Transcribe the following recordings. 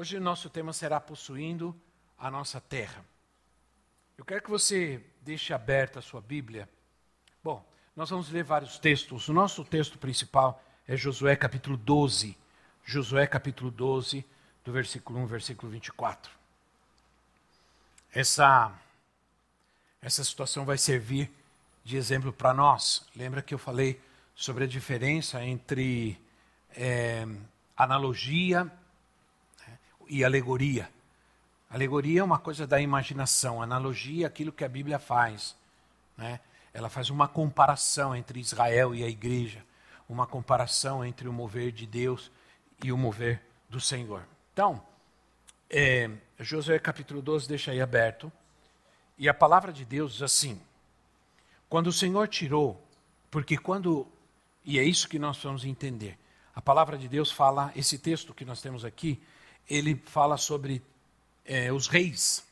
Hoje o nosso tema será possuindo a nossa terra. Eu quero que você deixe aberta a sua Bíblia. Bom, nós vamos ler vários textos. O nosso texto principal é Josué capítulo 12. Josué capítulo 12, do versículo 1 ao versículo 24. Essa, essa situação vai servir de exemplo para nós. Lembra que eu falei sobre a diferença entre é, analogia e alegoria. Alegoria é uma coisa da imaginação, analogia é aquilo que a Bíblia faz. Né? Ela faz uma comparação entre Israel e a igreja, uma comparação entre o mover de Deus e o mover do Senhor. Então, é, Josué capítulo 12 deixa aí aberto, e a palavra de Deus diz assim: quando o Senhor tirou, porque quando, e é isso que nós vamos entender, a palavra de Deus fala, esse texto que nós temos aqui, ele fala sobre é, os reis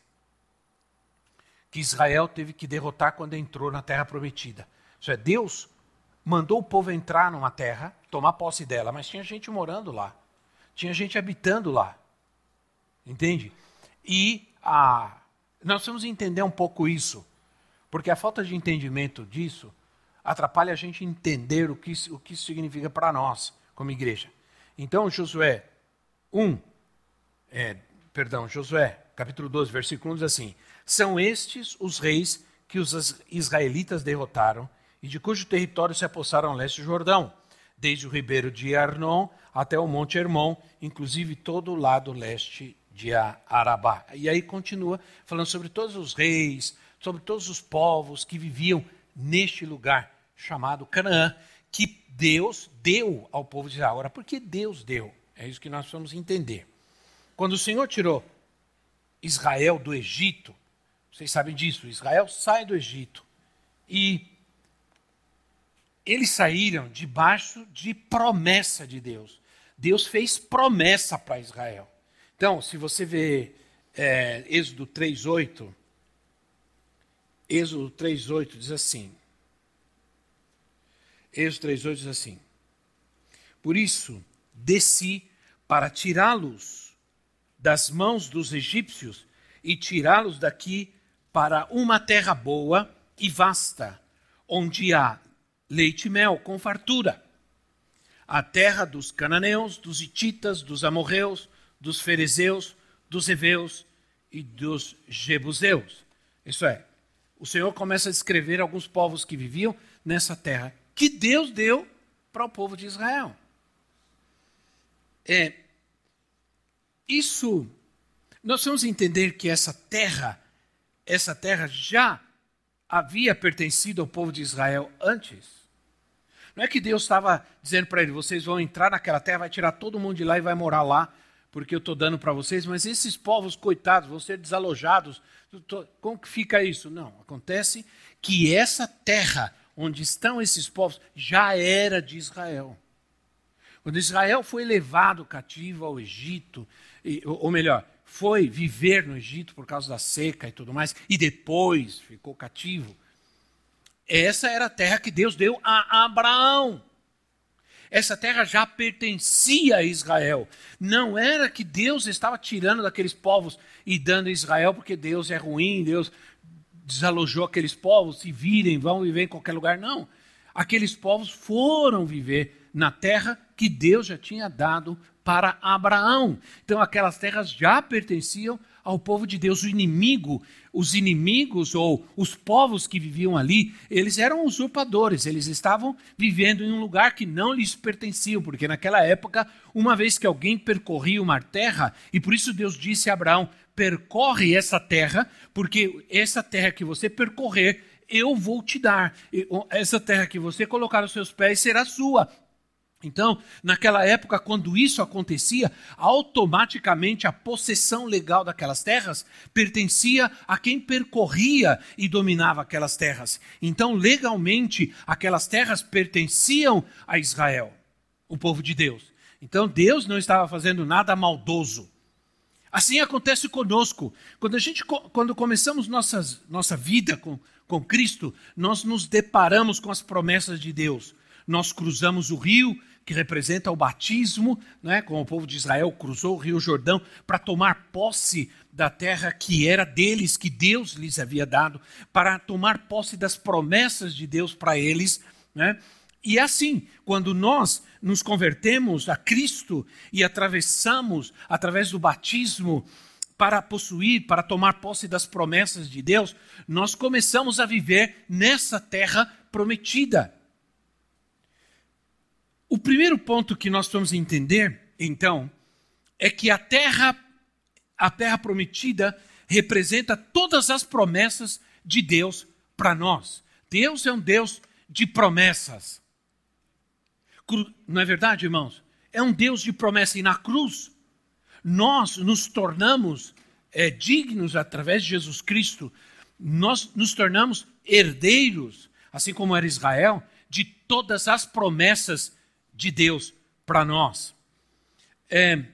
que Israel teve que derrotar quando entrou na terra prometida. Isso é, Deus mandou o povo entrar numa terra, tomar posse dela, mas tinha gente morando lá, tinha gente habitando lá. Entende? E a, nós vamos entender um pouco isso, porque a falta de entendimento disso atrapalha a gente entender o que, o que isso significa para nós, como igreja. Então, Josué 1, é, perdão, Josué, capítulo 12, versículo 1 diz assim: São estes os reis que os israelitas derrotaram e de cujo território se apossaram leste do Jordão, desde o ribeiro de Arnon até o monte Hermon, inclusive todo o lado leste de Arabá. E aí continua falando sobre todos os reis, sobre todos os povos que viviam neste lugar chamado Canaã, que Deus deu ao povo de Israel. Ora, por que Deus deu? É isso que nós vamos entender. Quando o Senhor tirou Israel do Egito, vocês sabem disso, Israel sai do Egito e eles saíram debaixo de promessa de Deus. Deus fez promessa para Israel. Então, se você vê é, Êxodo 3,8, Êxodo 3,8 diz assim. Êxodo 3,8 diz assim: Por isso desci para tirá-los das mãos dos egípcios e tirá-los daqui para uma terra boa e vasta, onde há leite e mel com fartura. A terra dos cananeus, dos hititas, dos amorreus, dos ferezeus, dos heveus e dos jebuseus. Isso é, o Senhor começa a descrever alguns povos que viviam nessa terra que Deus deu para o povo de Israel. É, isso, nós vamos entender que essa terra, essa terra já havia pertencido ao povo de Israel antes. Não é que Deus estava dizendo para ele: vocês vão entrar naquela terra, vai tirar todo mundo de lá e vai morar lá, porque eu estou dando para vocês, mas esses povos coitados vão ser desalojados. Como que fica isso? Não, acontece que essa terra onde estão esses povos já era de Israel. Quando Israel foi levado cativo ao Egito, ou melhor, foi viver no Egito por causa da seca e tudo mais, e depois ficou cativo. Essa era a terra que Deus deu a Abraão. Essa terra já pertencia a Israel. Não era que Deus estava tirando daqueles povos e dando a Israel porque Deus é ruim, Deus desalojou aqueles povos, se virem, vão viver em qualquer lugar. Não. Aqueles povos foram viver na terra que Deus já tinha dado para Abraão. Então aquelas terras já pertenciam ao povo de Deus. O inimigo, os inimigos ou os povos que viviam ali, eles eram usurpadores, eles estavam vivendo em um lugar que não lhes pertencia, porque naquela época, uma vez que alguém percorria uma terra, e por isso Deus disse a Abraão: percorre essa terra, porque essa terra que você percorrer, eu vou te dar. Essa terra que você colocar os seus pés será sua. Então, naquela época, quando isso acontecia, automaticamente a possessão legal daquelas terras pertencia a quem percorria e dominava aquelas terras. Então, legalmente, aquelas terras pertenciam a Israel, o povo de Deus. Então, Deus não estava fazendo nada maldoso. Assim acontece conosco. Quando a gente quando começamos nossas, nossa vida com, com Cristo, nós nos deparamos com as promessas de Deus. Nós cruzamos o rio, que representa o batismo, né, como o povo de Israel cruzou o Rio Jordão para tomar posse da terra que era deles, que Deus lhes havia dado, para tomar posse das promessas de Deus para eles. Né? E assim, quando nós nos convertemos a Cristo e atravessamos através do batismo para possuir, para tomar posse das promessas de Deus, nós começamos a viver nessa terra prometida. O primeiro ponto que nós vamos entender, então, é que a terra, a terra prometida, representa todas as promessas de Deus para nós. Deus é um Deus de promessas. Não é verdade, irmãos? É um Deus de promessa. E na cruz, nós nos tornamos é, dignos através de Jesus Cristo, nós nos tornamos herdeiros, assim como era Israel, de todas as promessas de Deus para nós. É,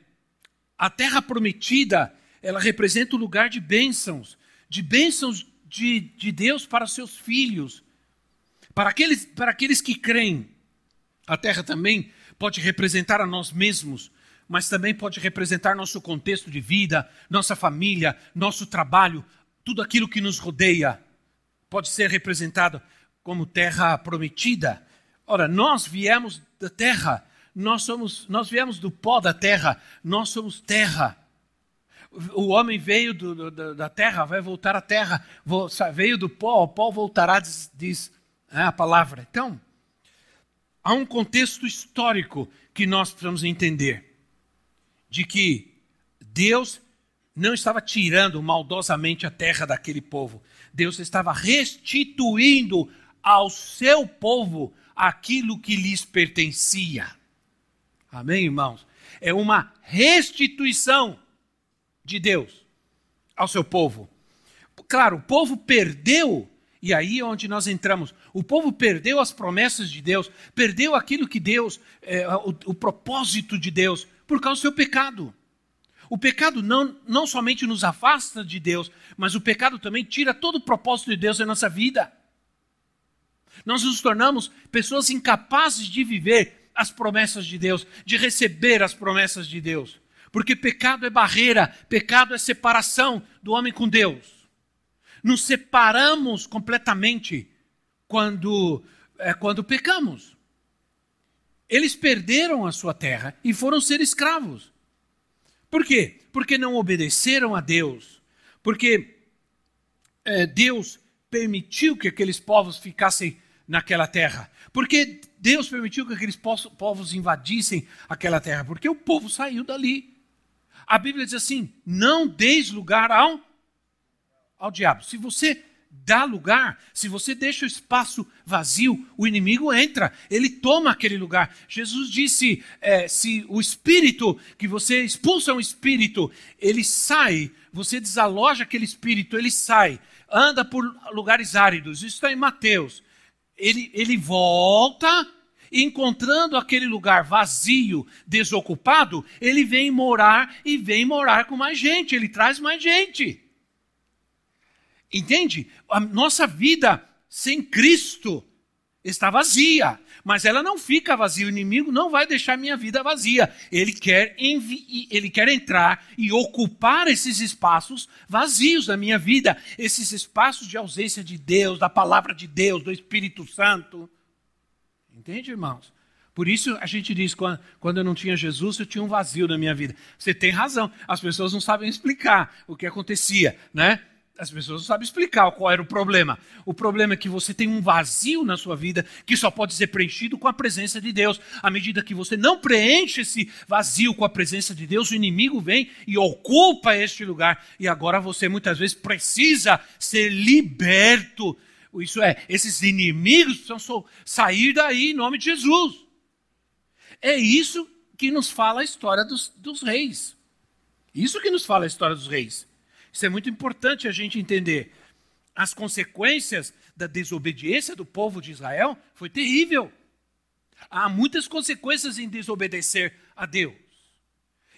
a terra prometida, ela representa o lugar de bênçãos, de bênçãos de, de Deus para seus filhos, para aqueles, para aqueles que creem. A terra também pode representar a nós mesmos, mas também pode representar nosso contexto de vida, nossa família, nosso trabalho, tudo aquilo que nos rodeia. Pode ser representado como terra prometida. Ora, nós viemos da terra, nós somos, nós viemos do pó da terra, nós somos terra. O homem veio do, do, da terra, vai voltar à terra, veio do pó, o pó voltará, diz, diz é a palavra. Então, há um contexto histórico que nós precisamos entender: de que Deus não estava tirando maldosamente a terra daquele povo, Deus estava restituindo ao seu povo aquilo que lhes pertencia. Amém, irmãos? É uma restituição de Deus ao seu povo. Claro, o povo perdeu, e aí é onde nós entramos. O povo perdeu as promessas de Deus, perdeu aquilo que Deus, é, o, o propósito de Deus, por causa do seu pecado. O pecado não, não somente nos afasta de Deus, mas o pecado também tira todo o propósito de Deus em nossa vida. Nós nos tornamos pessoas incapazes de viver as promessas de Deus, de receber as promessas de Deus. Porque pecado é barreira, pecado é separação do homem com Deus. Nos separamos completamente quando, é, quando pecamos. Eles perderam a sua terra e foram ser escravos. Por quê? Porque não obedeceram a Deus. Porque é, Deus permitiu que aqueles povos ficassem naquela terra. Porque Deus permitiu que aqueles povos invadissem aquela terra? Porque o povo saiu dali. A Bíblia diz assim: não deis lugar ao, ao diabo. Se você dá lugar, se você deixa o espaço vazio, o inimigo entra, ele toma aquele lugar. Jesus disse: é, se o espírito, que você expulsa um espírito, ele sai, você desaloja aquele espírito, ele sai, anda por lugares áridos. Isso está em Mateus ele, ele volta, encontrando aquele lugar vazio, desocupado, ele vem morar e vem morar com mais gente, ele traz mais gente. Entende? A nossa vida sem Cristo está vazia, mas ela não fica vazia. O inimigo não vai deixar minha vida vazia. Ele quer, ele quer entrar e ocupar esses espaços vazios da minha vida, esses espaços de ausência de Deus, da palavra de Deus, do Espírito Santo. Entende, irmãos? Por isso a gente diz, quando, quando eu não tinha Jesus, eu tinha um vazio na minha vida. Você tem razão, as pessoas não sabem explicar o que acontecia, né? As pessoas não sabem explicar qual era o problema. O problema é que você tem um vazio na sua vida que só pode ser preenchido com a presença de Deus. À medida que você não preenche esse vazio com a presença de Deus, o inimigo vem e ocupa este lugar. E agora você muitas vezes precisa ser liberto. Isso é, esses inimigos precisam sair daí em nome de Jesus. É isso que nos fala a história dos, dos reis. Isso que nos fala a história dos reis. Isso é muito importante a gente entender. As consequências da desobediência do povo de Israel foi terrível. Há muitas consequências em desobedecer a Deus.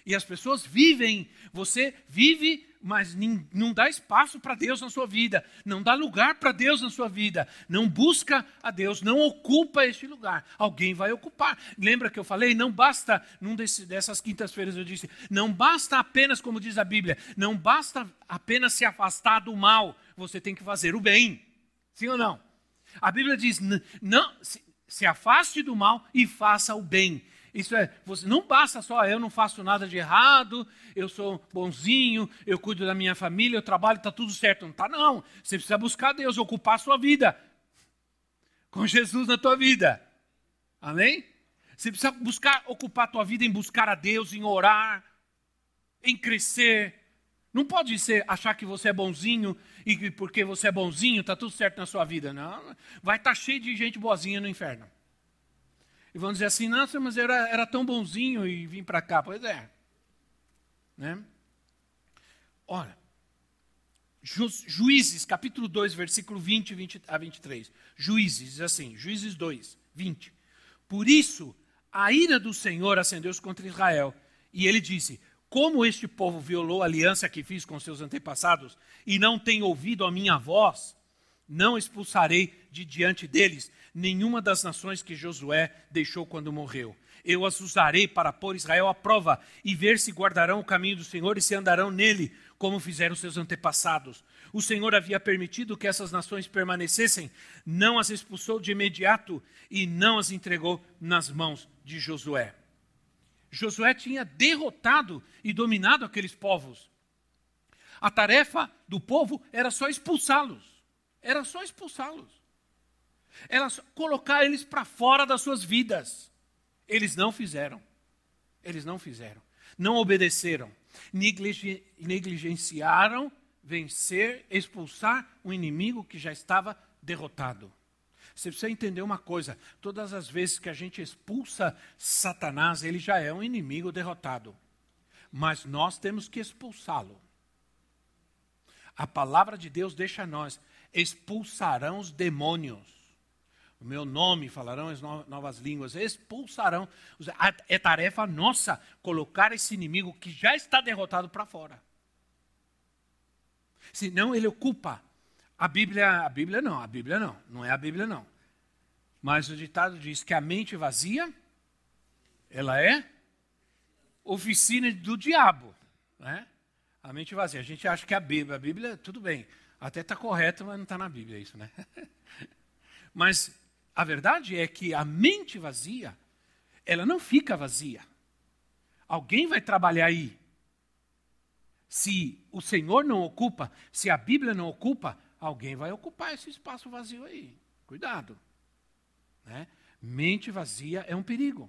E as pessoas vivem, você vive, mas não dá espaço para Deus na sua vida, não dá lugar para Deus na sua vida, não busca a Deus, não ocupa este lugar. Alguém vai ocupar. Lembra que eu falei? Não basta, num desse, dessas quintas-feiras eu disse, não basta apenas, como diz a Bíblia, não basta apenas se afastar do mal, você tem que fazer o bem. Sim ou não? A Bíblia diz: não, se, se afaste do mal e faça o bem. Isso é, você não basta só eu não faço nada de errado, eu sou bonzinho, eu cuido da minha família, eu trabalho, está tudo certo. Não está, não. Você precisa buscar Deus, ocupar a sua vida. Com Jesus na tua vida. Amém? Você precisa buscar ocupar a tua vida em buscar a Deus, em orar, em crescer. Não pode ser achar que você é bonzinho e que porque você é bonzinho está tudo certo na sua vida. Não. Vai estar tá cheio de gente boazinha no inferno. E vão dizer assim, nossa, mas era, era tão bonzinho e vim para cá. Pois é. Né? Olha, Ju, Juízes, capítulo 2, versículo 20, 20 a 23. Juízes, diz assim, Juízes 2, 20. Por isso, a ira do Senhor acendeu-se contra Israel. E ele disse, como este povo violou a aliança que fiz com seus antepassados e não tem ouvido a minha voz, não expulsarei de diante deles nenhuma das nações que Josué deixou quando morreu. Eu as usarei para pôr Israel à prova e ver se guardarão o caminho do Senhor e se andarão nele, como fizeram seus antepassados. O Senhor havia permitido que essas nações permanecessem, não as expulsou de imediato e não as entregou nas mãos de Josué. Josué tinha derrotado e dominado aqueles povos. A tarefa do povo era só expulsá-los. Era só expulsá-los elas colocar eles para fora das suas vidas. Eles não fizeram. Eles não fizeram. Não obedeceram. Negligenciaram vencer, expulsar um inimigo que já estava derrotado. Você precisa entender uma coisa: todas as vezes que a gente expulsa Satanás, ele já é um inimigo derrotado. Mas nós temos que expulsá-lo. A palavra de Deus deixa nós: expulsarão os demônios o meu nome falarão as novas línguas, expulsarão. É tarefa nossa colocar esse inimigo que já está derrotado para fora. Senão ele ocupa. A Bíblia, a Bíblia não, a Bíblia não, não é a Bíblia não. Mas o ditado diz que a mente vazia, ela é oficina do diabo, né? A mente vazia. A gente acha que a Bíblia, a Bíblia, tudo bem, até está correto, mas não está na Bíblia isso, né? mas a verdade é que a mente vazia, ela não fica vazia. Alguém vai trabalhar aí. Se o Senhor não ocupa, se a Bíblia não ocupa, alguém vai ocupar esse espaço vazio aí. Cuidado. Né? Mente vazia é um perigo.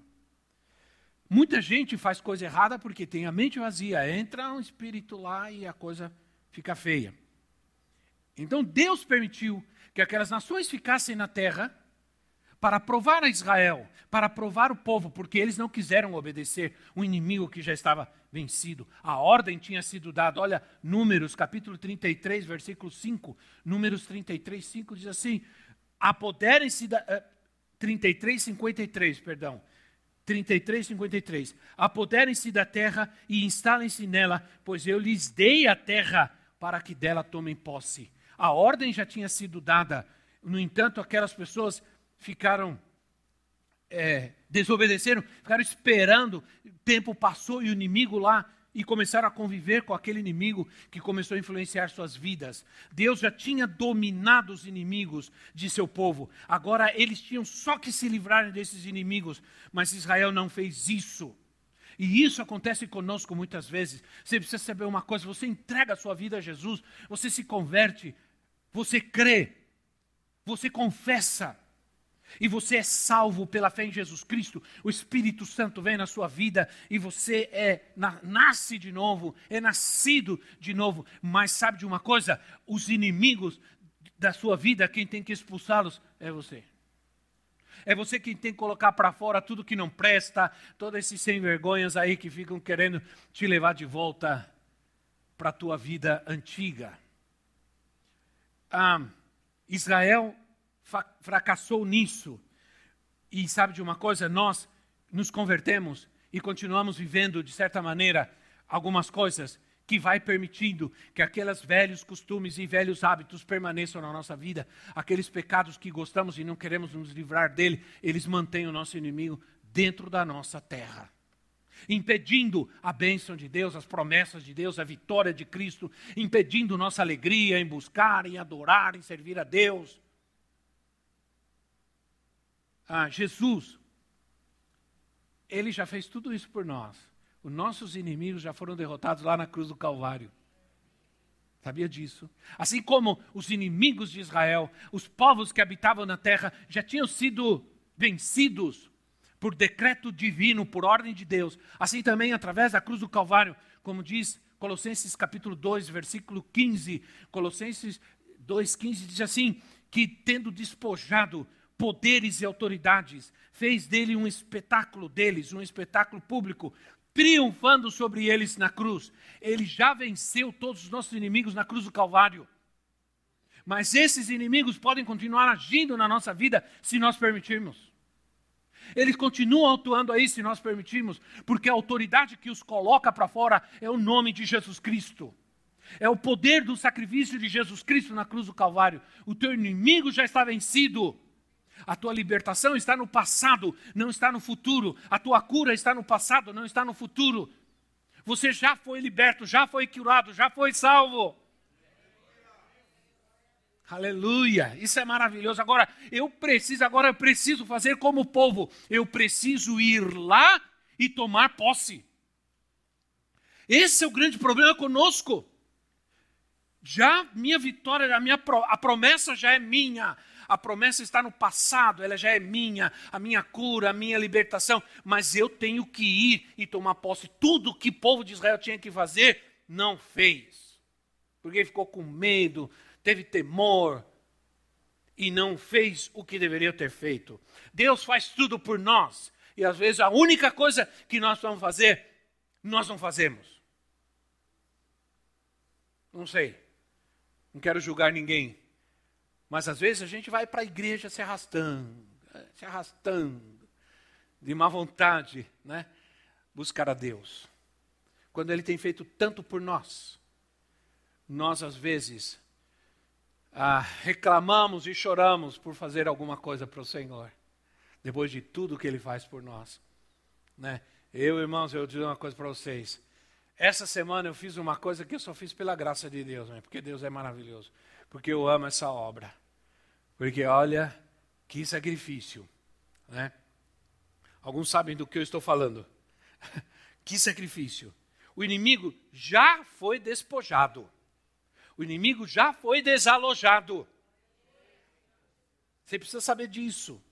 Muita gente faz coisa errada porque tem a mente vazia. Entra um espírito lá e a coisa fica feia. Então Deus permitiu que aquelas nações ficassem na terra para provar a Israel, para provar o povo, porque eles não quiseram obedecer o inimigo que já estava vencido. A ordem tinha sido dada. Olha, Números, capítulo 33, versículo 5. Números 33, 5 diz assim: Apoderem-se da. Uh, 33, 53, perdão. 33, 53. Apoderem-se da terra e instalem-se nela, pois eu lhes dei a terra para que dela tomem posse. A ordem já tinha sido dada. No entanto, aquelas pessoas ficaram é, desobedeceram, ficaram esperando, o tempo passou e o inimigo lá e começaram a conviver com aquele inimigo que começou a influenciar suas vidas. Deus já tinha dominado os inimigos de seu povo. Agora eles tinham só que se livrarem desses inimigos, mas Israel não fez isso. E isso acontece conosco muitas vezes. Você precisa saber uma coisa: você entrega a sua vida a Jesus, você se converte, você crê, você confessa e você é salvo pela fé em Jesus Cristo, o Espírito Santo vem na sua vida e você é na, nasce de novo, é nascido de novo. Mas sabe de uma coisa? Os inimigos da sua vida, quem tem que expulsá-los é você. É você quem tem que colocar para fora tudo que não presta, todos esses sem vergonhas aí que ficam querendo te levar de volta para a tua vida antiga. Ah, Israel fracassou nisso. E sabe de uma coisa? Nós nos convertemos e continuamos vivendo, de certa maneira, algumas coisas que vai permitindo que aqueles velhos costumes e velhos hábitos permaneçam na nossa vida, aqueles pecados que gostamos e não queremos nos livrar dele, eles mantêm o nosso inimigo dentro da nossa terra. Impedindo a bênção de Deus, as promessas de Deus, a vitória de Cristo, impedindo nossa alegria em buscar, em adorar, em servir a Deus. Ah, Jesus, ele já fez tudo isso por nós. Os nossos inimigos já foram derrotados lá na cruz do Calvário. Sabia disso? Assim como os inimigos de Israel, os povos que habitavam na terra, já tinham sido vencidos por decreto divino, por ordem de Deus. Assim também, através da cruz do Calvário, como diz Colossenses capítulo 2, versículo 15. Colossenses 2, 15 diz assim: que tendo despojado poderes e autoridades, fez dele um espetáculo deles, um espetáculo público, triunfando sobre eles na cruz. Ele já venceu todos os nossos inimigos na cruz do Calvário. Mas esses inimigos podem continuar agindo na nossa vida se nós permitirmos. Eles continuam atuando aí se nós permitirmos, porque a autoridade que os coloca para fora é o nome de Jesus Cristo. É o poder do sacrifício de Jesus Cristo na cruz do Calvário. O teu inimigo já está vencido. A tua libertação está no passado, não está no futuro. A tua cura está no passado, não está no futuro. Você já foi liberto, já foi curado, já foi salvo. Aleluia, isso é maravilhoso. Agora, eu preciso, agora eu preciso fazer como o povo. Eu preciso ir lá e tomar posse. Esse é o grande problema conosco. Já minha vitória, a minha a promessa já é minha a promessa está no passado, ela já é minha, a minha cura, a minha libertação, mas eu tenho que ir e tomar posse. Tudo que o povo de Israel tinha que fazer, não fez. Porque ficou com medo, teve temor e não fez o que deveria ter feito. Deus faz tudo por nós e às vezes a única coisa que nós vamos fazer, nós não fazemos. Não sei, não quero julgar ninguém, mas às vezes a gente vai para a igreja se arrastando, se arrastando, de má vontade, né? Buscar a Deus. Quando Ele tem feito tanto por nós, nós às vezes ah, reclamamos e choramos por fazer alguma coisa para o Senhor, depois de tudo que Ele faz por nós. Né? Eu, irmãos, eu digo uma coisa para vocês. Essa semana eu fiz uma coisa que eu só fiz pela graça de Deus, né? porque Deus é maravilhoso porque eu amo essa obra. Porque olha que sacrifício, né? Alguns sabem do que eu estou falando. que sacrifício. O inimigo já foi despojado. O inimigo já foi desalojado. Você precisa saber disso.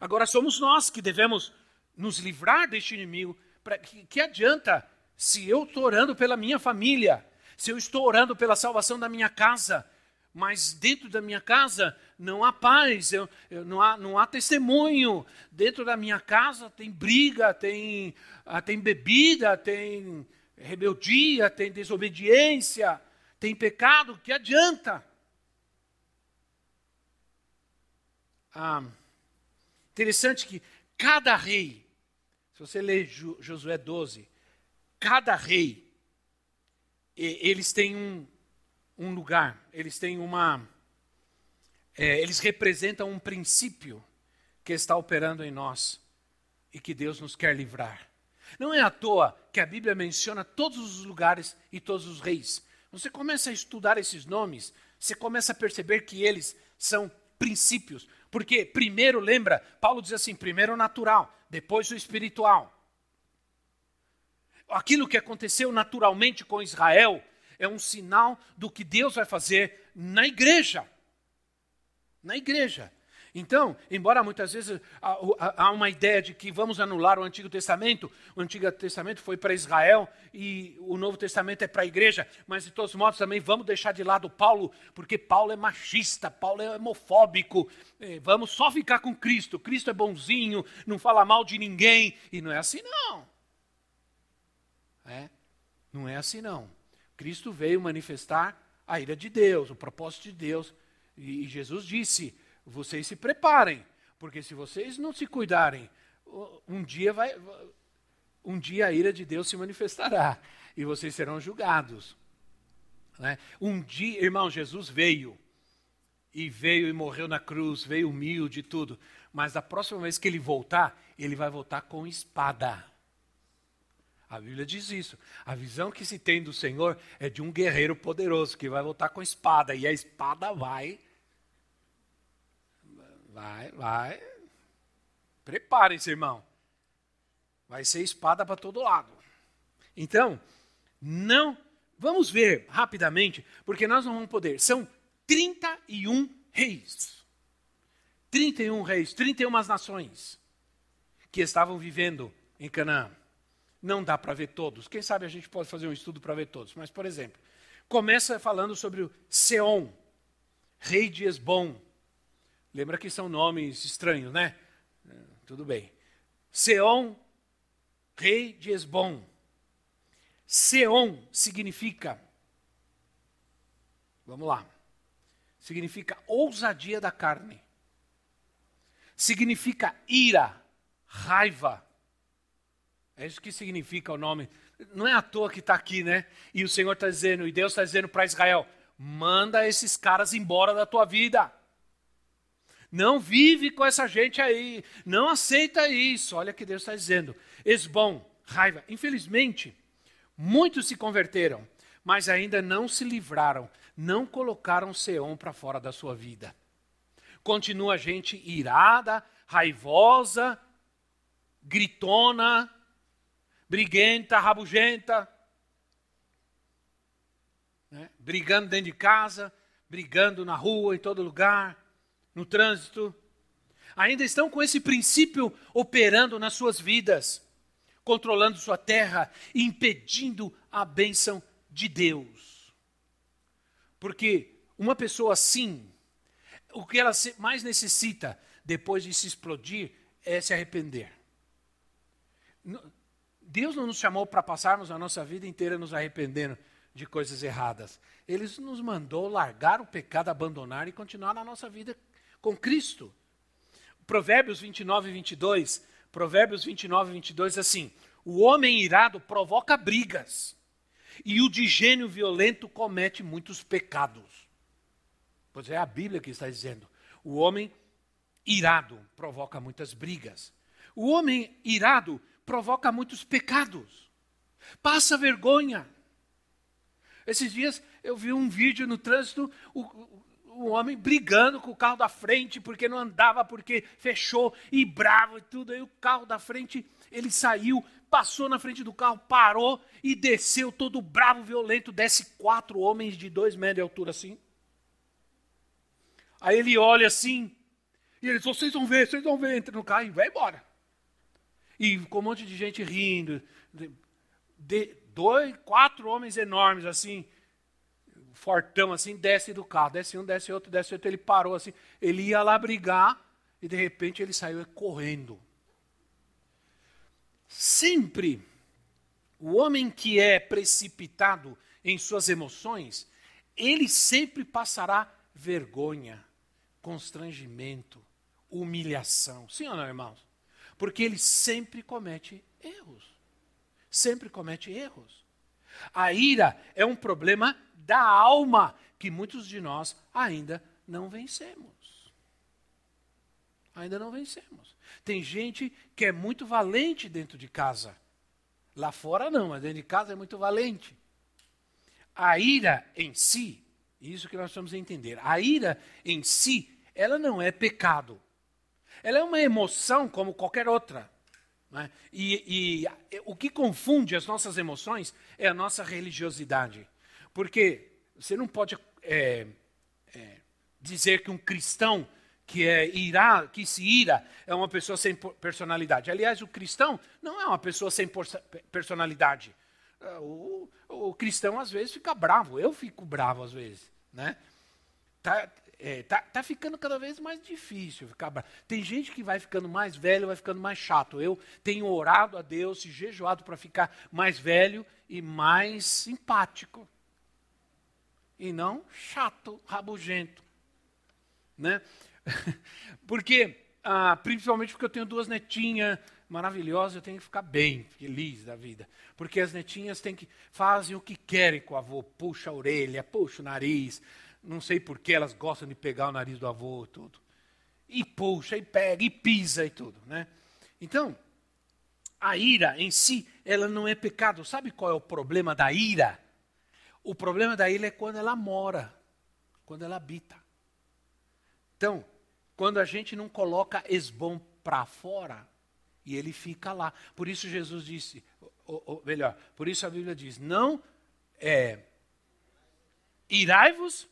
Agora somos nós que devemos nos livrar deste inimigo. Pra, que, que adianta se eu estou orando pela minha família, se eu estou orando pela salvação da minha casa, mas dentro da minha casa não há paz, eu, eu, não, há, não há testemunho. Dentro da minha casa tem briga, tem, ah, tem bebida, tem rebeldia, tem desobediência, tem pecado. Que adianta? Ah, interessante que cada rei, se você ler Josué 12, cada rei, eles têm um, um lugar, eles têm uma. É, eles representam um princípio que está operando em nós e que Deus nos quer livrar. Não é à toa que a Bíblia menciona todos os lugares e todos os reis. Você começa a estudar esses nomes, você começa a perceber que eles são princípios. Porque primeiro, lembra, Paulo diz assim: primeiro o natural, depois o espiritual. Aquilo que aconteceu naturalmente com Israel é um sinal do que Deus vai fazer na igreja. Na igreja. Então, embora muitas vezes há uma ideia de que vamos anular o Antigo Testamento, o Antigo Testamento foi para Israel e o Novo Testamento é para a igreja, mas de todos modos também vamos deixar de lado Paulo, porque Paulo é machista, Paulo é homofóbico, é, vamos só ficar com Cristo, Cristo é bonzinho, não fala mal de ninguém, e não é assim não. É? Não é assim não. Cristo veio manifestar a ira de Deus, o propósito de Deus, e Jesus disse vocês se preparem, porque se vocês não se cuidarem, um dia vai um dia a ira de Deus se manifestará e vocês serão julgados. Né? Um dia, irmão, Jesus veio e veio e morreu na cruz, veio humilde e tudo, mas da próxima vez que ele voltar, ele vai voltar com espada. A Bíblia diz isso. A visão que se tem do Senhor é de um guerreiro poderoso que vai voltar com espada e a espada vai Vai, vai. Preparem-se, irmão. Vai ser espada para todo lado. Então, não. Vamos ver rapidamente, porque nós não vamos poder. São 31 reis. 31 reis, 31 nações que estavam vivendo em Canaã. Não dá para ver todos. Quem sabe a gente pode fazer um estudo para ver todos. Mas, por exemplo, começa falando sobre o Seom, rei de Esbom, Lembra que são nomes estranhos, né? É, tudo bem. Seom, rei de Esbom. Seom significa. Vamos lá. Significa ousadia da carne. Significa ira, raiva. É isso que significa o nome. Não é à toa que está aqui, né? E o Senhor está dizendo, e Deus está dizendo para Israel: manda esses caras embora da tua vida. Não vive com essa gente aí. Não aceita isso. Olha o que Deus está dizendo. Esbom, raiva. Infelizmente, muitos se converteram, mas ainda não se livraram. Não colocaram Seom para fora da sua vida. Continua a gente irada, raivosa, gritona, briguenta, rabugenta. Né? Brigando dentro de casa, brigando na rua, em todo lugar no trânsito, ainda estão com esse princípio operando nas suas vidas, controlando sua terra, impedindo a bênção de Deus. Porque uma pessoa assim, o que ela mais necessita depois de se explodir é se arrepender. Deus não nos chamou para passarmos a nossa vida inteira nos arrependendo de coisas erradas. Ele nos mandou largar o pecado, abandonar e continuar na nossa vida com Cristo. Provérbios 29 e 22, Provérbios 29 e 22 assim: O homem irado provoca brigas, e o de gênio violento comete muitos pecados. Pois é a Bíblia que está dizendo: o homem irado provoca muitas brigas. O homem irado provoca muitos pecados. Passa vergonha. Esses dias eu vi um vídeo no trânsito, o, o homem brigando com o carro da frente porque não andava, porque fechou e bravo e tudo. Aí o carro da frente, ele saiu, passou na frente do carro, parou e desceu todo bravo, violento. Desce quatro homens de dois metros de altura assim. Aí ele olha assim e ele diz: Vocês vão ver, vocês vão ver. Entra no carro e vai embora. E com um monte de gente rindo. De, dois, quatro homens enormes assim fortão assim, desce do carro, desce um, desce outro, desce outro, ele parou assim, ele ia lá brigar e de repente ele saiu correndo. Sempre o homem que é precipitado em suas emoções, ele sempre passará vergonha, constrangimento, humilhação. Sim ou não, irmãos? Porque ele sempre comete erros. Sempre comete erros. A ira é um problema da alma que muitos de nós ainda não vencemos. Ainda não vencemos. Tem gente que é muito valente dentro de casa. Lá fora não, mas dentro de casa é muito valente. A ira em si, isso que nós precisamos entender, a ira em si, ela não é pecado. Ela é uma emoção como qualquer outra. Né? E, e o que confunde as nossas emoções é a nossa religiosidade. Porque você não pode é, é, dizer que um cristão que é ira, que se ira, é uma pessoa sem personalidade. Aliás, o cristão não é uma pessoa sem personalidade. É, o, o cristão às vezes fica bravo, eu fico bravo às vezes, né? Tá, é, tá, tá ficando cada vez mais difícil ficar bravo. Tem gente que vai ficando mais velho, vai ficando mais chato. Eu tenho orado a Deus e jejuado para ficar mais velho e mais simpático. E não chato, rabugento. Né? porque, ah, principalmente porque eu tenho duas netinhas maravilhosas, eu tenho que ficar bem, feliz da vida. Porque as netinhas têm que fazem o que querem com o avô, puxa a orelha, puxa o nariz. Não sei por que elas gostam de pegar o nariz do avô tudo. E puxa, e pega, e pisa e tudo, né? Então, a ira em si, ela não é pecado. Sabe qual é o problema da ira? O problema da ira é quando ela mora, quando ela habita. Então, quando a gente não coloca esbom para fora, e ele fica lá. Por isso Jesus disse, ou, ou, melhor, por isso a Bíblia diz: não é, irai-vos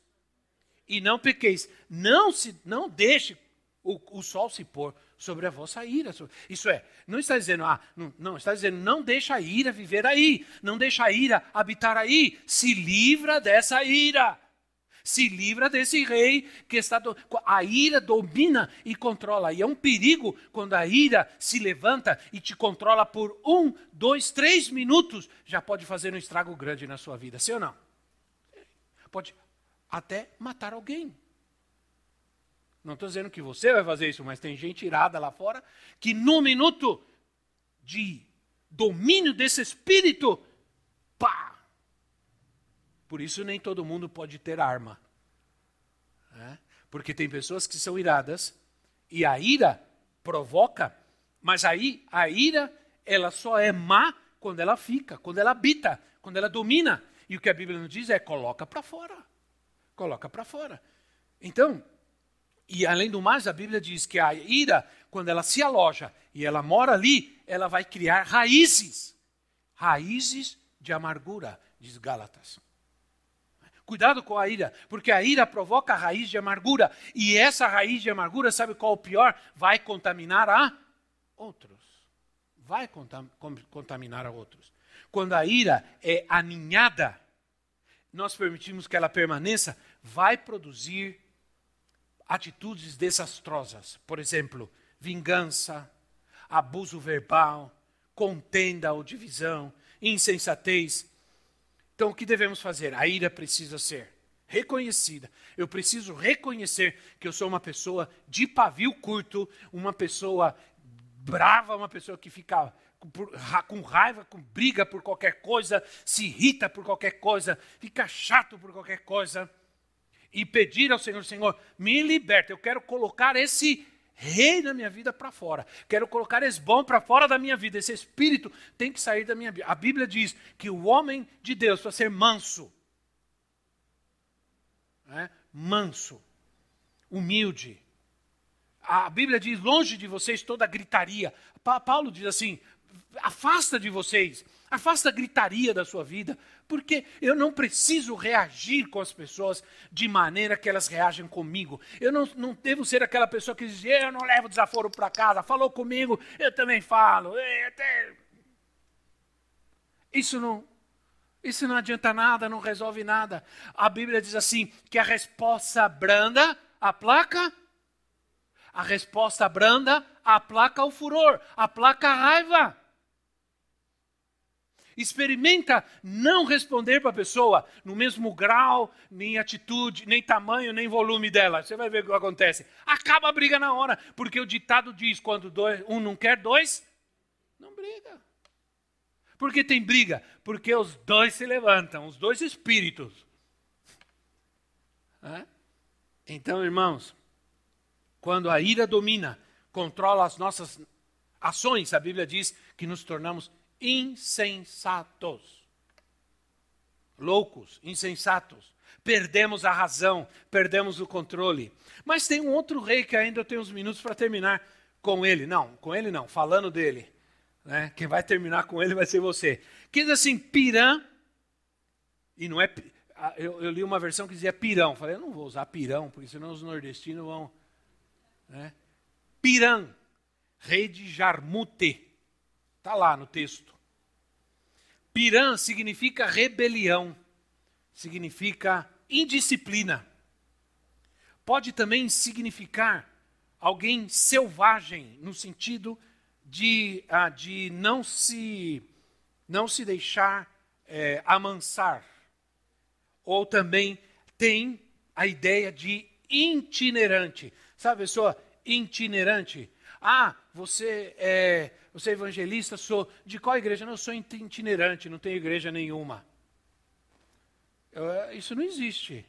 e não pequeis. Não se, não deixe o, o, sol se pôr sobre a vossa ira. Isso é, não está dizendo, ah, não, não, está dizendo, não deixa a ira viver aí, não deixa a ira habitar aí, se livra dessa ira se livra desse rei que está. Do... A ira domina e controla. E é um perigo quando a ira se levanta e te controla por um, dois, três minutos. Já pode fazer um estrago grande na sua vida, sim ou não? Pode até matar alguém. Não estou dizendo que você vai fazer isso, mas tem gente irada lá fora que num minuto de domínio desse espírito, pá, por isso nem todo mundo pode ter arma. Né? Porque tem pessoas que são iradas e a ira provoca, mas aí a ira ela só é má quando ela fica, quando ela habita, quando ela domina. E o que a Bíblia nos diz é coloca para fora. Coloca para fora. Então, e além do mais, a Bíblia diz que a ira, quando ela se aloja e ela mora ali, ela vai criar raízes. Raízes de amargura, diz Gálatas. Cuidado com a ira, porque a ira provoca a raiz de amargura. E essa raiz de amargura, sabe qual é o pior? Vai contaminar a outros. Vai contaminar a outros. Quando a ira é aninhada, nós permitimos que ela permaneça, vai produzir atitudes desastrosas. Por exemplo, vingança, abuso verbal, contenda ou divisão, insensatez, então, o que devemos fazer? A ira precisa ser reconhecida. Eu preciso reconhecer que eu sou uma pessoa de pavio curto, uma pessoa brava, uma pessoa que fica com raiva, com briga por qualquer coisa, se irrita por qualquer coisa, fica chato por qualquer coisa. E pedir ao Senhor, Senhor, me liberta. Eu quero colocar esse rei na minha vida para fora. Quero colocar esse bom para fora da minha vida. Esse espírito tem que sair da minha vida. A Bíblia diz que o homem de Deus para ser manso, é? manso, humilde. A Bíblia diz: longe de vocês toda gritaria. Paulo diz assim: afasta de vocês Afasta a gritaria da sua vida, porque eu não preciso reagir com as pessoas de maneira que elas reagem comigo. Eu não, não devo ser aquela pessoa que diz: eu não levo desaforo para casa, falou comigo, eu também falo. Até... Isso não, isso não adianta nada, não resolve nada. A Bíblia diz assim: que a resposta branda aplaca. A resposta branda aplaca o furor, aplaca a raiva. Experimenta não responder para a pessoa no mesmo grau, nem atitude, nem tamanho, nem volume dela. Você vai ver o que acontece. Acaba a briga na hora, porque o ditado diz: quando dois, um não quer, dois não briga. Por que tem briga? Porque os dois se levantam, os dois espíritos. É? Então, irmãos, quando a ira domina, controla as nossas ações, a Bíblia diz que nos tornamos insensatos. Loucos, insensatos. Perdemos a razão, perdemos o controle. Mas tem um outro rei que ainda tem uns minutos para terminar com ele. Não, com ele não, falando dele. Né? Quem vai terminar com ele vai ser você. Que diz assim, Pirã, e não é. Eu, eu, li uma versão que dizia pirão. Falei, eu não vou usar pirão, porque senão os nordestinos vão. Né? Piran, rei de Jarmute. Está lá no texto. Piran significa rebelião, significa indisciplina. Pode também significar alguém selvagem, no sentido de, ah, de não, se, não se deixar é, amansar. Ou também tem a ideia de itinerante. Sabe pessoa itinerante? Ah, você é, você é evangelista, sou de qual igreja? Não, eu sou itinerante, não tenho igreja nenhuma. Eu, isso não existe.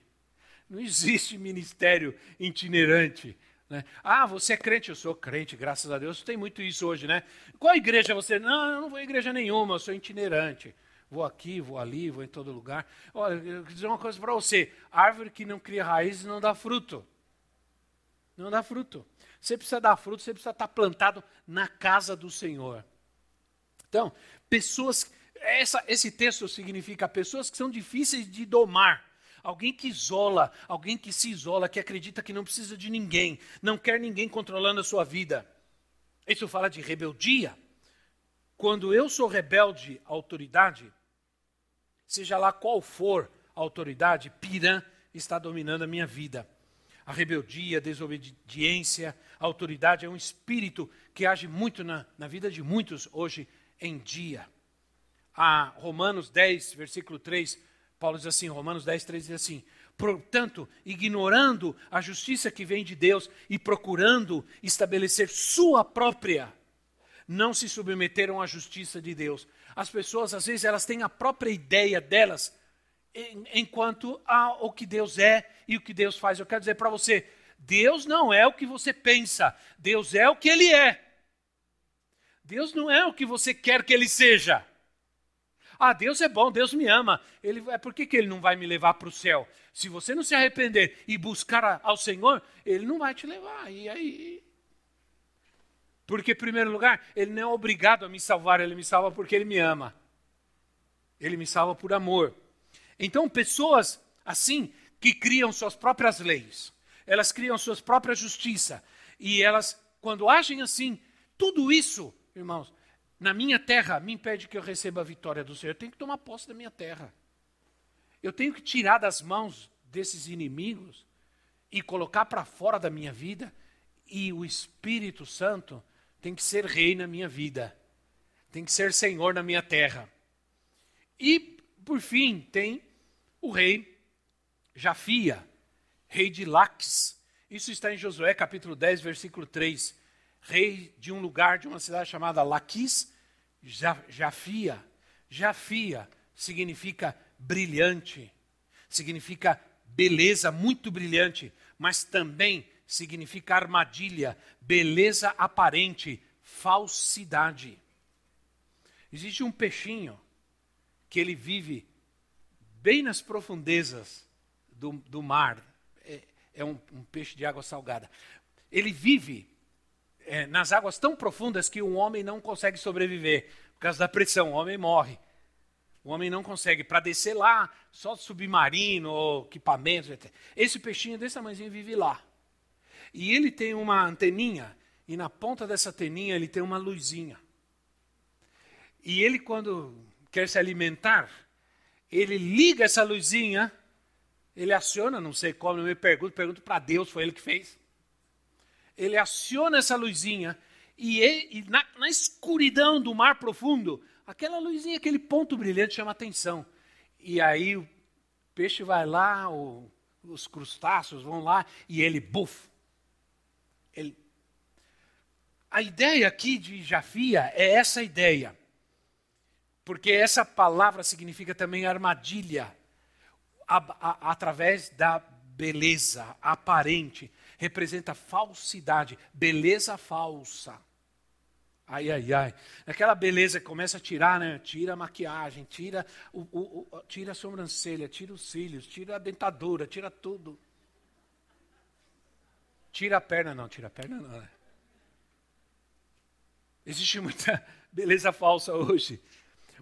Não existe ministério itinerante. Né? Ah, você é crente? Eu sou crente, graças a Deus. Tem muito isso hoje, né? Qual igreja você? Não, eu não vou a igreja nenhuma, eu sou itinerante. Vou aqui, vou ali, vou em todo lugar. Olha, eu quero dizer uma coisa para você: árvore que não cria raízes não dá fruto. Não dá fruto. Você precisa dar fruto, você precisa estar plantado na casa do Senhor. Então, pessoas. Essa, esse texto significa pessoas que são difíceis de domar. Alguém que isola, alguém que se isola, que acredita que não precisa de ninguém, não quer ninguém controlando a sua vida. Isso fala de rebeldia. Quando eu sou rebelde à autoridade, seja lá qual for a autoridade, Pirã está dominando a minha vida. A rebeldia, a desobediência, a autoridade é um espírito que age muito na, na vida de muitos hoje em dia. A Romanos 10, versículo 3, Paulo diz assim, Romanos 10, 3 diz assim, portanto, ignorando a justiça que vem de Deus e procurando estabelecer sua própria, não se submeteram à justiça de Deus. As pessoas, às vezes, elas têm a própria ideia delas enquanto ao que Deus é e o que Deus faz. Eu quero dizer para você, Deus não é o que você pensa, Deus é o que Ele é. Deus não é o que você quer que Ele seja. Ah, Deus é bom, Deus me ama. Ele, é por que, que Ele não vai me levar para o céu? Se você não se arrepender e buscar a, ao Senhor, Ele não vai te levar. E aí? Porque, em primeiro lugar, Ele não é obrigado a me salvar, Ele me salva porque Ele me ama. Ele me salva por amor. Então, pessoas assim, que criam suas próprias leis, elas criam suas próprias justiça e elas, quando agem assim, tudo isso, irmãos, na minha terra me impede que eu receba a vitória do Senhor. Eu tenho que tomar posse da minha terra. Eu tenho que tirar das mãos desses inimigos e colocar para fora da minha vida. E o Espírito Santo tem que ser rei na minha vida. Tem que ser Senhor na minha terra. E, por fim, tem o rei Jafia, rei de Laques. Isso está em Josué capítulo 10, versículo 3. Rei de um lugar, de uma cidade chamada Laquis, Jafia. Jafia significa brilhante, significa beleza muito brilhante, mas também significa armadilha, beleza aparente, falsidade. Existe um peixinho que ele vive bem nas profundezas do, do mar, é, é um, um, peixe de água salgada. Ele vive é, nas águas tão profundas que um homem não consegue sobreviver por causa da pressão. O homem morre. O homem não consegue. Para descer lá, só submarino equipamento. Etc. Esse peixinho desse tamanhozinho vive lá. E ele tem uma anteninha, e na ponta dessa anteninha ele tem uma luzinha. E ele, quando quer se alimentar, ele liga essa luzinha ele aciona, não sei como, não me pergunto, pergunto para Deus, foi ele que fez. Ele aciona essa luzinha e, ele, e na, na, escuridão do mar profundo, aquela luzinha, aquele ponto brilhante chama atenção. E aí o peixe vai lá, o, os crustáceos vão lá e ele, buf. Ele... A ideia aqui de Jafia é essa ideia. Porque essa palavra significa também armadilha a, a, através da beleza aparente, representa falsidade, beleza falsa. Ai, ai, ai. Aquela beleza que começa a tirar, né? Tira a maquiagem, tira, o, o, o, tira a sobrancelha, tira os cílios, tira a dentadura, tira tudo. Tira a perna, não, tira a perna não. Né? Existe muita beleza falsa hoje.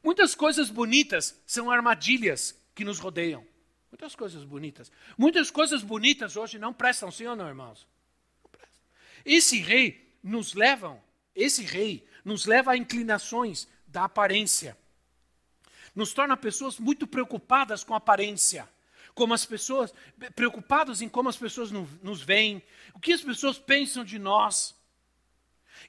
Muitas coisas bonitas são armadilhas que nos rodeiam. Muitas coisas bonitas. Muitas coisas bonitas hoje não prestam, sim ou não, irmãos? Não prestam. esse rei nos leva, esse rei nos leva a inclinações da aparência. Nos torna pessoas muito preocupadas com a aparência como as pessoas, preocupadas em como as pessoas nos veem, o que as pessoas pensam de nós.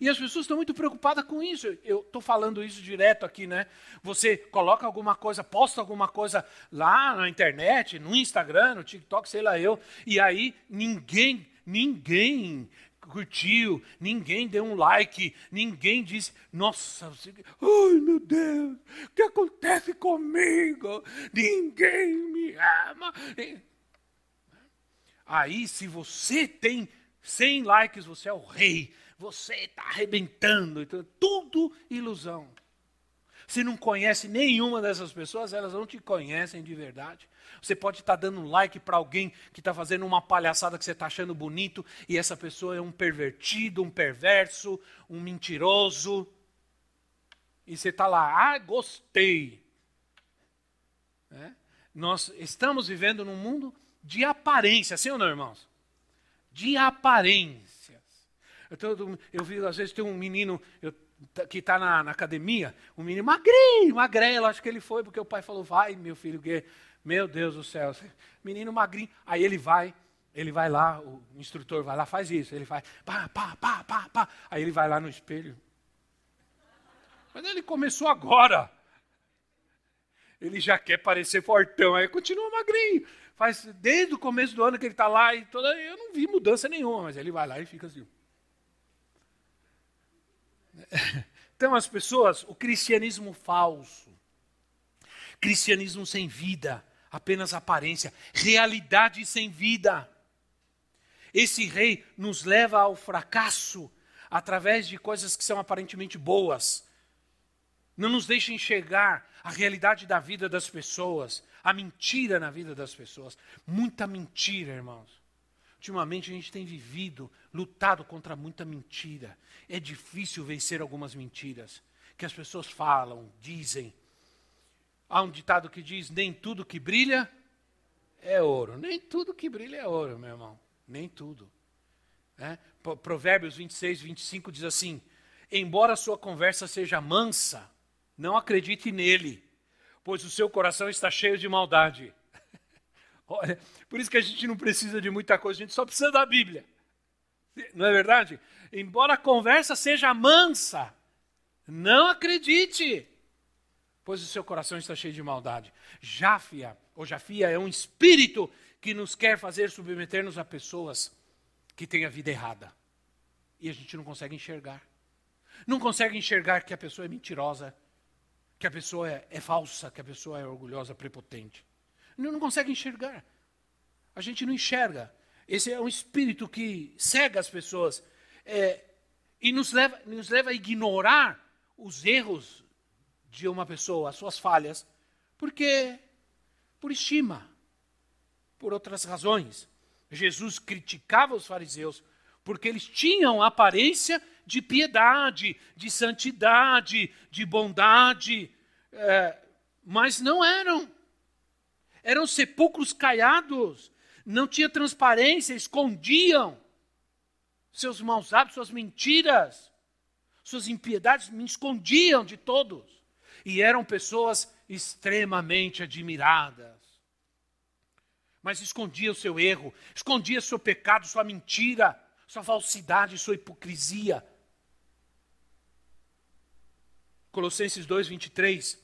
E as pessoas estão muito preocupadas com isso. Eu estou falando isso direto aqui, né? Você coloca alguma coisa, posta alguma coisa lá na internet, no Instagram, no TikTok, sei lá eu, e aí ninguém, ninguém curtiu, ninguém deu um like, ninguém disse, nossa, você... ai meu Deus, o que acontece comigo? Ninguém me ama. Aí, se você tem 100 likes, você é o rei, você está arrebentando, então, tudo ilusão. Você não conhece nenhuma dessas pessoas, elas não te conhecem de verdade. Você pode estar dando um like para alguém que está fazendo uma palhaçada que você está achando bonito e essa pessoa é um pervertido, um perverso, um mentiroso. E você está lá, ah, gostei. É? Nós estamos vivendo num mundo de aparência, sim ou não, irmãos? De aparências. Eu, vi, às vezes, tem um menino eu, que está na, na, academia, um menino magrinho, magrelo, acho que ele foi, porque o pai falou, vai, meu filho, que meu Deus do céu, menino magrinho. Aí ele vai, ele vai lá, o instrutor vai lá, faz isso. Ele faz, pá, pá, pá, pá, pá. Aí ele vai lá no espelho. Mas ele começou agora. Ele já quer parecer fortão, aí continua magrinho. Faz desde o começo do ano que ele está lá e toda, eu não vi mudança nenhuma, mas ele vai lá e fica assim. Então as pessoas, o cristianismo falso, cristianismo sem vida, apenas aparência, realidade sem vida. Esse rei nos leva ao fracasso através de coisas que são aparentemente boas. Não nos deixa enxergar a realidade da vida das pessoas, a mentira na vida das pessoas. Muita mentira, irmãos. Ultimamente a gente tem vivido, lutado contra muita mentira. É difícil vencer algumas mentiras que as pessoas falam, dizem. Há um ditado que diz: nem tudo que brilha é ouro. Nem tudo que brilha é ouro, meu irmão. Nem tudo. É? Provérbios 26, 25 diz assim: Embora sua conversa seja mansa, não acredite nele, pois o seu coração está cheio de maldade. Olha, por isso que a gente não precisa de muita coisa, a gente só precisa da Bíblia. Não é verdade? Embora a conversa seja mansa, não acredite pois o seu coração está cheio de maldade. Jáfia, ou Jafia, é um espírito que nos quer fazer submeter-nos a pessoas que têm a vida errada. E a gente não consegue enxergar. Não consegue enxergar que a pessoa é mentirosa, que a pessoa é, é falsa, que a pessoa é orgulhosa, prepotente. Não, consegue enxergar. A gente não enxerga. Esse é um espírito que cega as pessoas é, e nos leva, nos leva a ignorar os erros de uma pessoa, as suas falhas, porque por estima, por outras razões. Jesus criticava os fariseus porque eles tinham aparência de piedade, de santidade, de bondade, é, mas não eram. Eram sepulcros caiados, não tinha transparência, escondiam seus maus hábitos, suas mentiras, suas impiedades, me escondiam de todos e eram pessoas extremamente admiradas. Mas escondia o seu erro, escondia seu pecado, sua mentira, sua falsidade, sua hipocrisia. Colossenses 2:23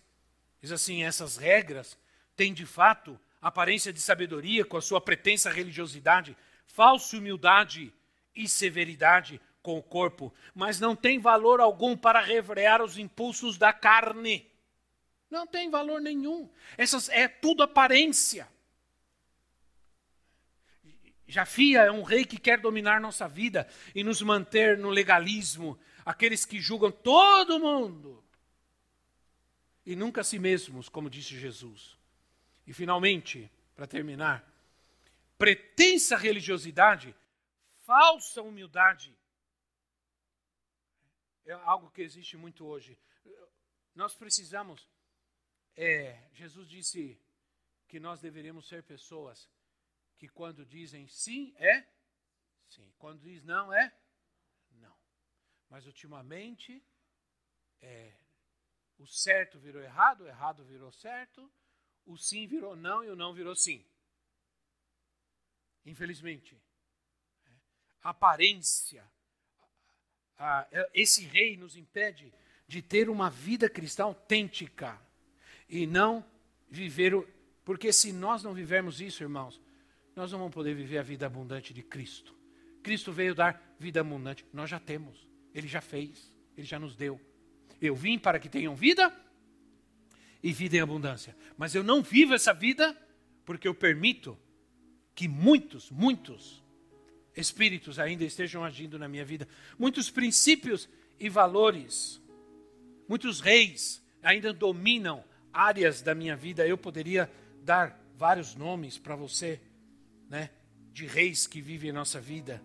diz assim: essas regras têm de fato aparência de sabedoria com a sua pretensa religiosidade, falsa humildade e severidade com o corpo, mas não tem valor algum para refrear os impulsos da carne. Não tem valor nenhum. Essas é tudo aparência. Jafia é um rei que quer dominar nossa vida e nos manter no legalismo, aqueles que julgam todo mundo e nunca a si mesmos, como disse Jesus. E finalmente, para terminar, pretensa religiosidade, falsa humildade é algo que existe muito hoje. Nós precisamos. É, Jesus disse que nós deveríamos ser pessoas que, quando dizem sim, é sim. Quando diz não, é Mas ultimamente, é, o certo virou errado, o errado virou certo, o sim virou não e o não virou sim. Infelizmente. A aparência, a, esse rei nos impede de ter uma vida cristã autêntica e não viver. O, porque se nós não vivermos isso, irmãos, nós não vamos poder viver a vida abundante de Cristo. Cristo veio dar vida abundante. Nós já temos. Ele já fez. Ele já nos deu. Eu vim para que tenham vida e vida em abundância. Mas eu não vivo essa vida porque eu permito que muitos, muitos espíritos ainda estejam agindo na minha vida. Muitos princípios e valores, muitos reis ainda dominam áreas da minha vida. Eu poderia dar vários nomes para você, né, de reis que vivem em nossa vida,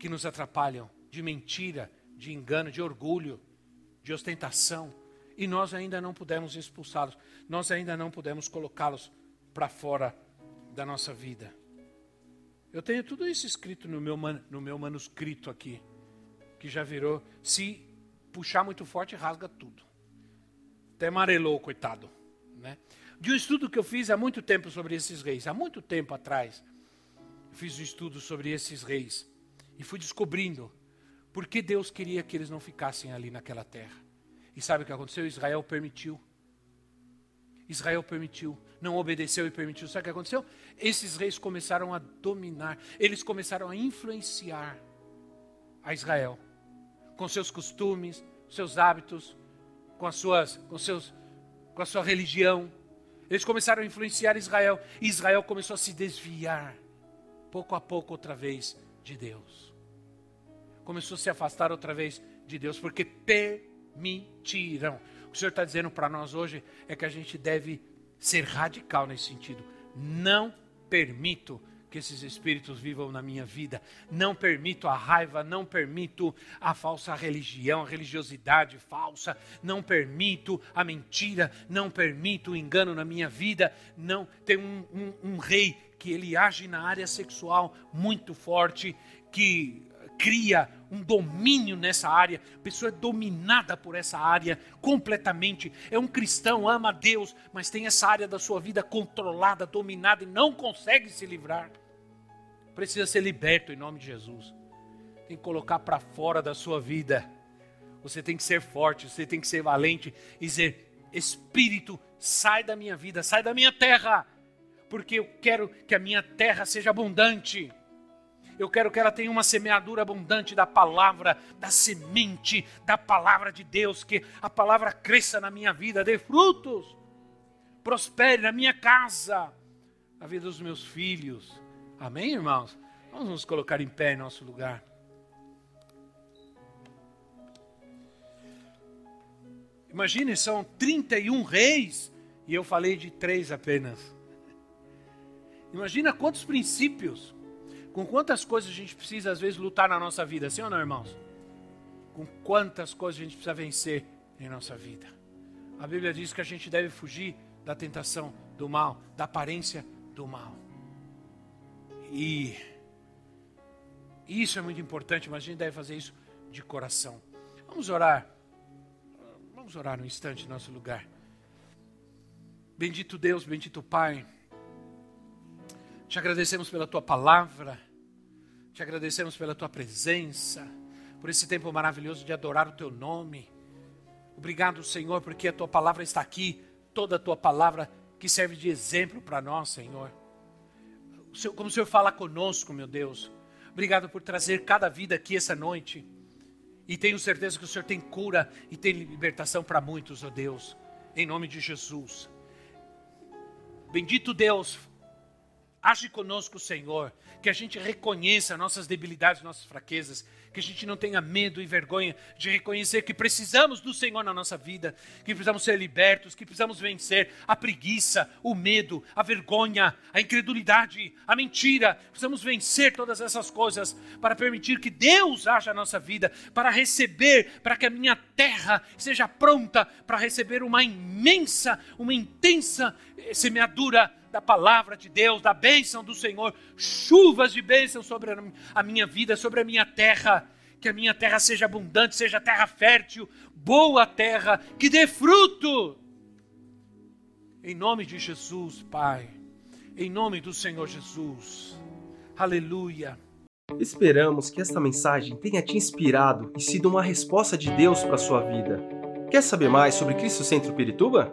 que nos atrapalham, de mentira, de engano, de orgulho, de ostentação. E nós ainda não pudemos expulsá-los, nós ainda não pudemos colocá-los para fora da nossa vida. Eu tenho tudo isso escrito no meu, no meu manuscrito aqui, que já virou. Se puxar muito forte, rasga tudo. Até amarelou, coitado. Né? De um estudo que eu fiz há muito tempo sobre esses reis, há muito tempo atrás, eu fiz um estudo sobre esses reis e fui descobrindo por que Deus queria que eles não ficassem ali naquela terra. E sabe o que aconteceu? Israel permitiu. Israel permitiu, não obedeceu e permitiu. Sabe o que aconteceu? Esses reis começaram a dominar, eles começaram a influenciar a Israel com seus costumes, seus hábitos, com as suas, com seus, com a sua religião. Eles começaram a influenciar Israel e Israel começou a se desviar pouco a pouco outra vez de Deus. Começou a se afastar outra vez de Deus porque permitiram o que o Senhor está dizendo para nós hoje é que a gente deve ser radical nesse sentido. Não permito que esses espíritos vivam na minha vida. Não permito a raiva, não permito a falsa religião, a religiosidade falsa, não permito a mentira, não permito o engano na minha vida. Não tem um, um, um rei que ele age na área sexual muito forte, que cria um domínio nessa área, a pessoa é dominada por essa área completamente. É um cristão, ama a Deus, mas tem essa área da sua vida controlada, dominada e não consegue se livrar. Precisa ser liberto em nome de Jesus. Tem que colocar para fora da sua vida. Você tem que ser forte, você tem que ser valente e dizer: Espírito, sai da minha vida, sai da minha terra, porque eu quero que a minha terra seja abundante. Eu quero que ela tenha uma semeadura abundante da palavra, da semente da palavra de Deus, que a palavra cresça na minha vida, dê frutos, prospere na minha casa, na vida dos meus filhos. Amém, irmãos? Vamos nos colocar em pé em nosso lugar. Imagine, são 31 reis e eu falei de três apenas. Imagina quantos princípios com quantas coisas a gente precisa, às vezes, lutar na nossa vida, sim ou não, irmãos? Com quantas coisas a gente precisa vencer em nossa vida. A Bíblia diz que a gente deve fugir da tentação do mal, da aparência do mal. E isso é muito importante, mas a gente deve fazer isso de coração. Vamos orar. Vamos orar no instante, nosso lugar. Bendito Deus, bendito Pai. Te agradecemos pela tua palavra, te agradecemos pela tua presença, por esse tempo maravilhoso de adorar o teu nome. Obrigado, Senhor, porque a tua palavra está aqui, toda a tua palavra que serve de exemplo para nós, Senhor. Como o Senhor fala conosco, meu Deus. Obrigado por trazer cada vida aqui essa noite. E tenho certeza que o Senhor tem cura e tem libertação para muitos, ó oh Deus. Em nome de Jesus. Bendito Deus, Age conosco, Senhor, que a gente reconheça nossas debilidades, nossas fraquezas, que a gente não tenha medo e vergonha de reconhecer que precisamos do Senhor na nossa vida, que precisamos ser libertos, que precisamos vencer a preguiça, o medo, a vergonha, a incredulidade, a mentira. Precisamos vencer todas essas coisas para permitir que Deus haja na nossa vida, para receber, para que a minha terra seja pronta para receber uma imensa, uma intensa semeadura da palavra de Deus, da bênção do Senhor, chuvas de bênção sobre a minha vida, sobre a minha terra, Que a minha terra seja abundante, seja terra fértil, boa terra, que dê fruto. Em nome de Jesus, Pai. Em nome do Senhor Jesus. Aleluia. Esperamos que esta mensagem tenha te inspirado e sido uma resposta de Deus para a sua vida. Quer saber mais sobre Cristo Centro Pirituba?